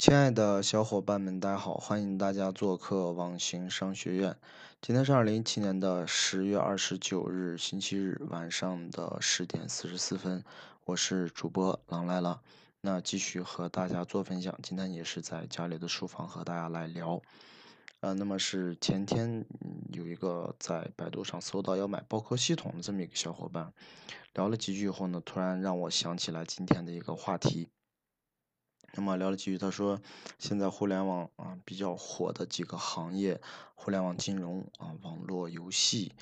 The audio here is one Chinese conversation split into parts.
亲爱的小伙伴们，大家好！欢迎大家做客网行商学院。今天是二零一七年的十月二十九日，星期日晚上的十点四十四分。我是主播狼来了，那继续和大家做分享。今天也是在家里的书房和大家来聊。呃，那么是前天有一个在百度上搜到要买包科系统的这么一个小伙伴，聊了几句以后呢，突然让我想起来今天的一个话题。那么聊了几句，他说，现在互联网啊比较火的几个行业，互联网金融啊、网络游戏，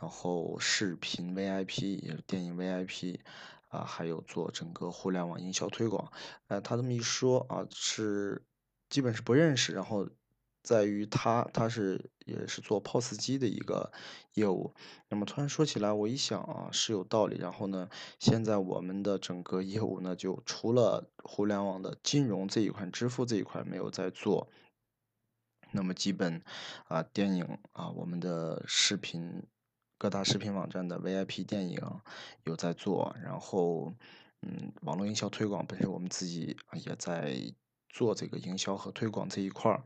然后视频 VIP 也是电影 VIP 啊，还有做整个互联网营销推广。呃，他这么一说啊，是基本是不认识，然后。在于他，他是也是做 POS 机的一个业务。那么突然说起来，我一想啊，是有道理。然后呢，现在我们的整个业务呢，就除了互联网的金融这一块、支付这一块没有在做，那么基本啊，电影啊，我们的视频各大视频网站的 VIP 电影有在做。然后，嗯，网络营销推广本身我们自己也在做这个营销和推广这一块儿。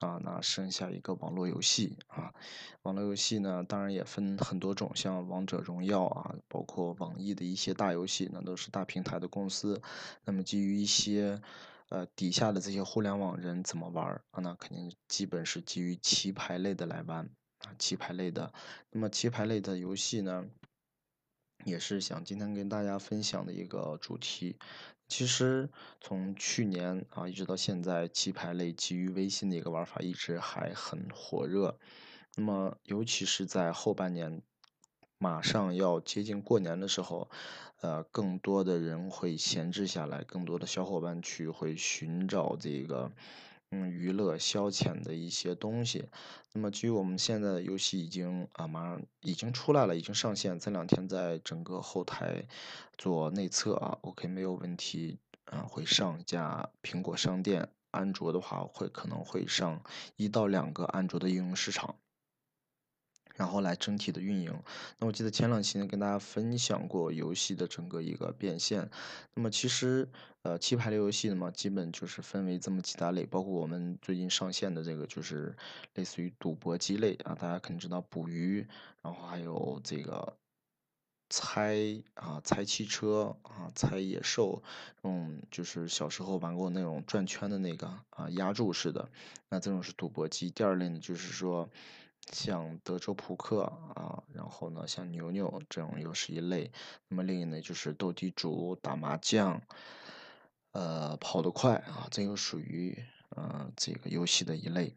啊，那剩下一个网络游戏啊，网络游戏呢，当然也分很多种，像王者荣耀啊，包括网易的一些大游戏，那都是大平台的公司。那么基于一些呃底下的这些互联网人怎么玩啊？那肯定基本是基于棋牌类的来玩啊，棋牌类的。那么棋牌类的游戏呢，也是想今天跟大家分享的一个主题。其实从去年啊一直到现在，棋牌类基于微信的一个玩法一直还很火热。那么尤其是在后半年，马上要接近过年的时候，呃，更多的人会闲置下来，更多的小伙伴去会寻找这个。嗯，娱乐消遣的一些东西。那么，基于我们现在的游戏已经啊，马上已经出来了，已经上线。这两天在整个后台做内测啊，OK 没有问题啊，会上架苹果商店。安卓的话，会可能会上一到两个安卓的应用市场。然后来整体的运营。那我记得前两期呢跟大家分享过游戏的整个一个变现。那么其实呃棋牌类游戏呢嘛，基本就是分为这么几大类，包括我们最近上线的这个就是类似于赌博机类啊，大家肯定知道捕鱼，然后还有这个猜啊猜汽车啊猜野兽，嗯就是小时候玩过那种转圈的那个啊压注式的，那这种是赌博机。第二类呢就是说。像德州扑克啊，然后呢，像牛牛这种又是一类。那么另一类就是斗地主、打麻将，呃，跑得快啊，这个属于呃这个游戏的一类。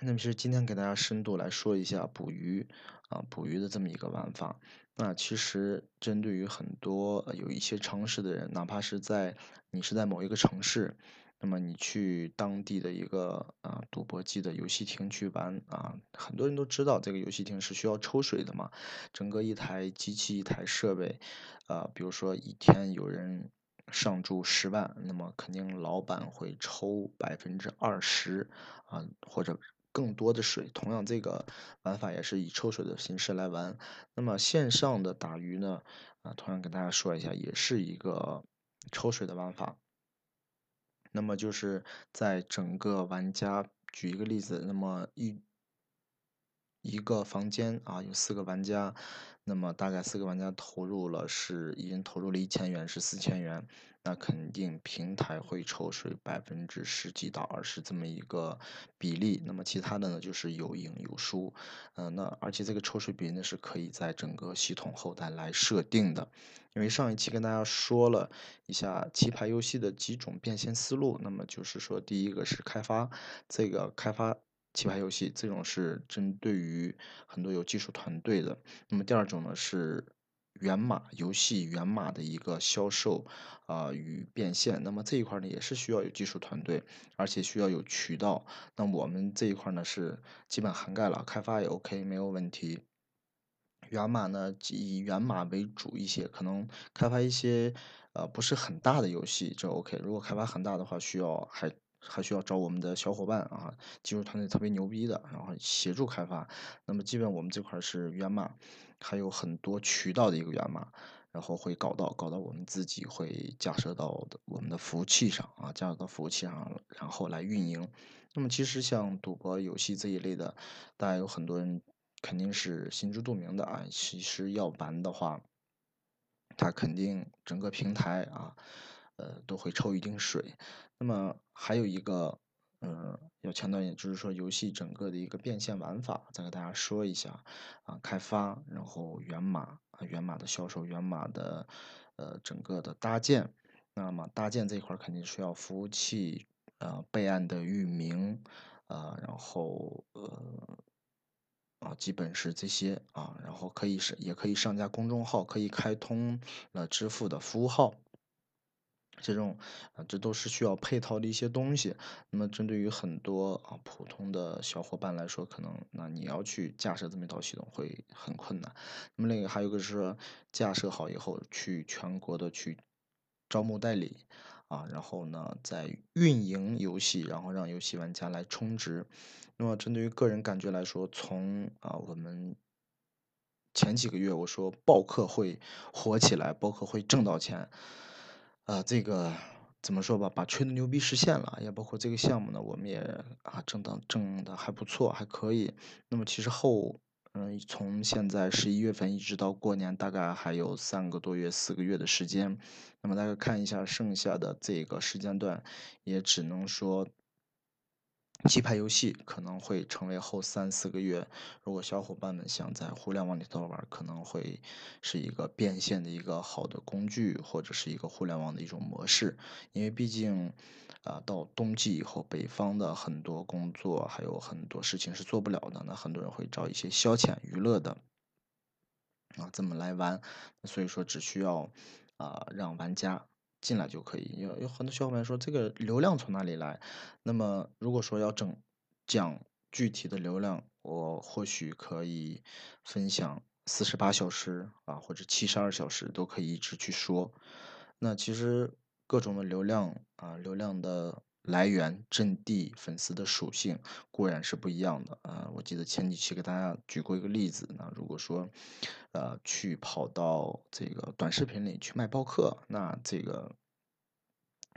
那么其实今天给大家深度来说一下捕鱼啊，捕鱼的这么一个玩法。那其实针对于很多有一些常识的人，哪怕是在你是在某一个城市。那么你去当地的一个啊赌博机的游戏厅去玩啊，很多人都知道这个游戏厅是需要抽水的嘛。整个一台机器一台设备，啊，比如说一天有人上注十万，那么肯定老板会抽百分之二十啊或者更多的水。同样这个玩法也是以抽水的形式来玩。那么线上的打鱼呢，啊，同样跟大家说一下，也是一个抽水的玩法。那么就是在整个玩家，举一个例子，那么一一个房间啊，有四个玩家，那么大概四个玩家投入了是一人投入了一千元，是四千元。那肯定平台会抽水百分之十几到二十这么一个比例，那么其他的呢就是有赢有输，嗯，那而且这个抽水比呢是可以在整个系统后台来设定的，因为上一期跟大家说了一下棋牌游戏的几种变现思路，那么就是说第一个是开发这个开发棋牌游戏，这种是针对于很多有技术团队的，那么第二种呢是。源码游戏源码的一个销售啊与变现，那么这一块呢也是需要有技术团队，而且需要有渠道。那我们这一块呢是基本涵盖了，开发也 OK 没有问题。源码呢以源码为主一些，可能开发一些呃不是很大的游戏这 OK。如果开发很大的话，需要还还需要找我们的小伙伴啊，技术团队特别牛逼的，然后协助开发。那么基本我们这块是源码。还有很多渠道的一个源码，然后会搞到搞到我们自己会架设到我们的服务器上啊，架设到服务器上，然后来运营。那么其实像赌博游戏这一类的，大家有很多人肯定是心知肚明的啊。其实要玩的话，它肯定整个平台啊，呃，都会抽一定水。那么还有一个，嗯，要强调一点，就是说游戏整个的一个变现玩法，再给大家说一下啊，开发，然后源码。源码的销售，源码的，呃，整个的搭建，那么搭建这一块肯定需要服务器，呃，备案的域名，啊，然后，呃，啊，基本是这些啊，然后可以是，也可以上架公众号，可以开通了支付的服务号。这种啊，这都是需要配套的一些东西。那么，针对于很多啊普通的小伙伴来说，可能那你要去架设这么一套系统会很困难。那么，另一个还有个是，架设好以后，去全国的去招募代理啊，然后呢，再运营游戏，然后让游戏玩家来充值。那么，针对于个人感觉来说，从啊我们前几个月我说报课会火起来，报课会挣到钱。啊，这个怎么说吧，把吹的牛逼实现了，也包括这个项目呢，我们也啊挣的挣的还不错，还可以。那么其实后，嗯，从现在十一月份一直到过年，大概还有三个多月、四个月的时间。那么大家看一下剩下的这个时间段，也只能说。棋牌游戏可能会成为后三四个月，如果小伙伴们想在互联网里头玩，可能会是一个变现的一个好的工具，或者是一个互联网的一种模式。因为毕竟，啊，到冬季以后，北方的很多工作还有很多事情是做不了的，那很多人会找一些消遣娱乐的，啊，这么来玩。所以说，只需要啊，让玩家。进来就可以，有有很多小伙伴说这个流量从哪里来？那么如果说要整讲具体的流量，我或许可以分享四十八小时啊，或者七十二小时都可以一直去说。那其实各种的流量啊，流量的来源、阵地、粉丝的属性固然是不一样的啊。我记得前几期给大家举过一个例子，那如果说。呃，去跑到这个短视频里去卖报课，那这个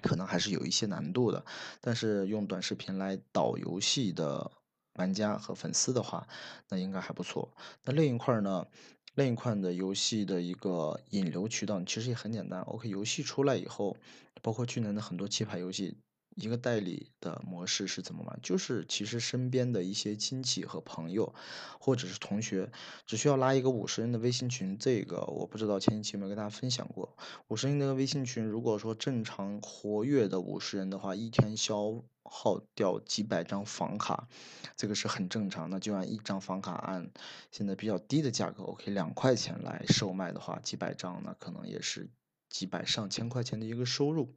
可能还是有一些难度的。但是用短视频来导游戏的玩家和粉丝的话，那应该还不错。那另一块呢，另一块的游戏的一个引流渠道其实也很简单。OK，游戏出来以后，包括去年的很多棋牌游戏。一个代理的模式是怎么玩？就是其实身边的一些亲戚和朋友，或者是同学，只需要拉一个五十人的微信群。这个我不知道前几期有没有跟大家分享过。五十人的微信群，如果说正常活跃的五十人的话，一天消耗掉几百张房卡，这个是很正常。那就按一张房卡按现在比较低的价格，OK，两块钱来售卖的话，几百张那可能也是几百上千块钱的一个收入。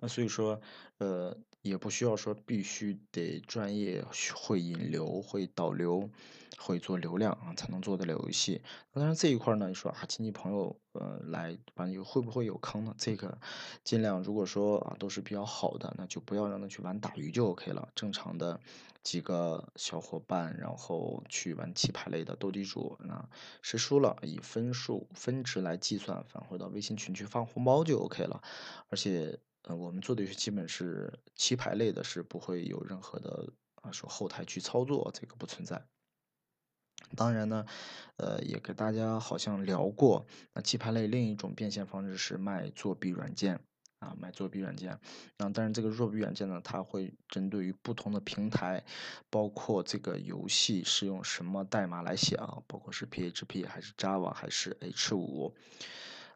那所以说，呃，也不需要说必须得专业会引流、会导流、会做流量啊，才能做得了游戏。当然这一块呢，你说啊，亲戚朋友呃来玩游会不会有坑呢？这个尽量如果说啊都是比较好的，那就不要让他去玩打鱼就 OK 了。正常的几个小伙伴，然后去玩棋牌类的斗地主，那谁输了以分数分值来计算，返回到微信群去发红包就 OK 了，而且。呃，我们做的游戏基本是棋牌类的，是不会有任何的啊，说后台去操作，这个不存在。当然呢，呃，也给大家好像聊过，那棋牌类另一种变现方式是卖作弊软件啊，卖作弊软件。那当然，这个作弊软件呢，它会针对于不同的平台，包括这个游戏是用什么代码来写啊，包括是 PHP 还是 Java 还是 H5，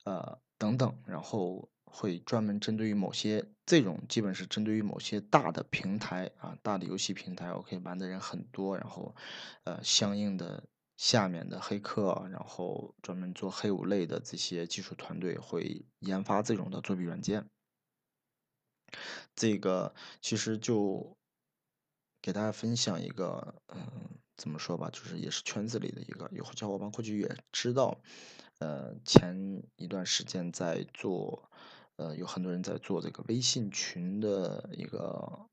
呃，等等，然后。会专门针对于某些这种，基本是针对于某些大的平台啊，大的游戏平台，OK，玩的人很多，然后，呃，相应的下面的黑客，然后专门做黑五类的这些技术团队会研发这种的作弊软件。这个其实就给大家分享一个，嗯，怎么说吧，就是也是圈子里的一个，有小伙伴过去也知道，呃，前一段时间在做。呃，有很多人在做这个微信群的一个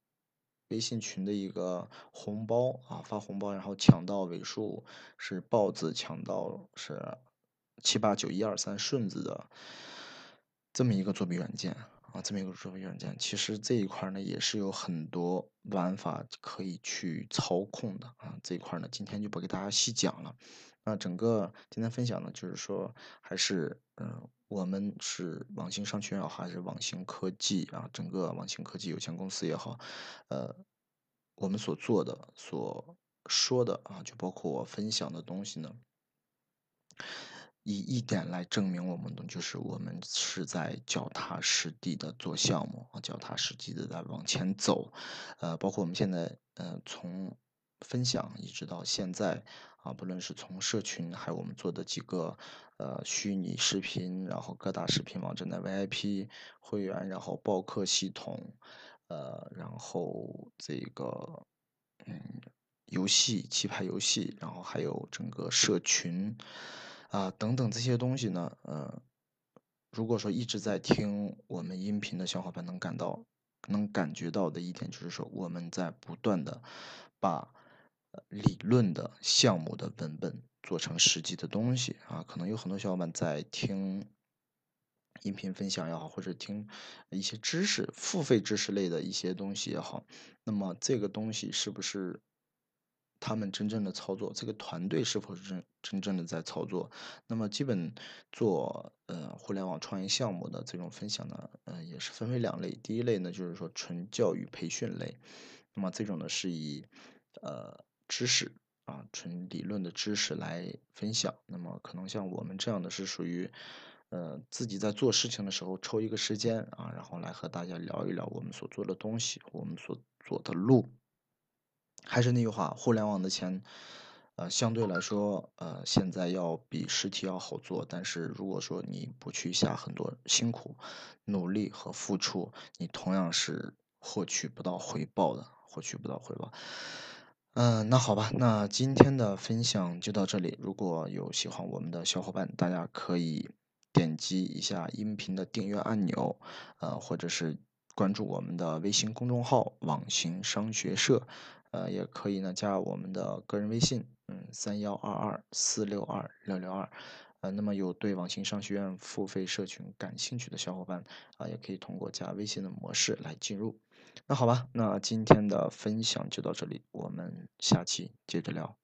微信群的一个红包啊，发红包，然后抢到尾数是豹子，抢到是七八九一二三顺子的这么一个作弊软件啊，这么一个作弊软件，其实这一块呢也是有很多玩法可以去操控的啊，这一块呢今天就不给大家细讲了。那整个今天分享呢，就是说还是嗯，我们是网星商学院还是网星科技啊，整个网星科技有限公司也好，呃，我们所做的所说的啊，就包括我分享的东西呢。以一点来证明我们的，就是我们是在脚踏实地的做项目啊，脚踏实地的在往前走，呃，包括我们现在，呃，从分享一直到现在啊，不论是从社群，还有我们做的几个呃虚拟视频，然后各大视频网站的 VIP 会员，然后报课系统，呃，然后这个嗯游戏棋牌游戏，然后还有整个社群。啊，等等这些东西呢，呃，如果说一直在听我们音频的小伙伴能感到，能感觉到的一点就是说，我们在不断的把理论的项目的文本做成实际的东西啊。可能有很多小伙伴在听音频分享也好，或者听一些知识付费知识类的一些东西也好，那么这个东西是不是？他们真正的操作，这个团队是否是真真正的在操作？那么基本做呃互联网创业项目的这种分享呢，呃也是分为两类。第一类呢就是说纯教育培训类，那么这种呢是以呃知识啊纯理论的知识来分享。那么可能像我们这样的是属于呃自己在做事情的时候抽一个时间啊，然后来和大家聊一聊我们所做的东西，我们所做的路。还是那句话，互联网的钱，呃，相对来说，呃，现在要比实体要好做。但是如果说你不去下很多辛苦、努力和付出，你同样是获取不到回报的，获取不到回报。嗯，那好吧，那今天的分享就到这里。如果有喜欢我们的小伙伴，大家可以点击一下音频的订阅按钮，呃，或者是关注我们的微信公众号“网行商学社”。呃，也可以呢，加我们的个人微信，嗯，三幺二二四六二六六二，呃，那么有对网行商学院付费社群感兴趣的小伙伴啊，也可以通过加微信的模式来进入。那好吧，那今天的分享就到这里，我们下期接着聊。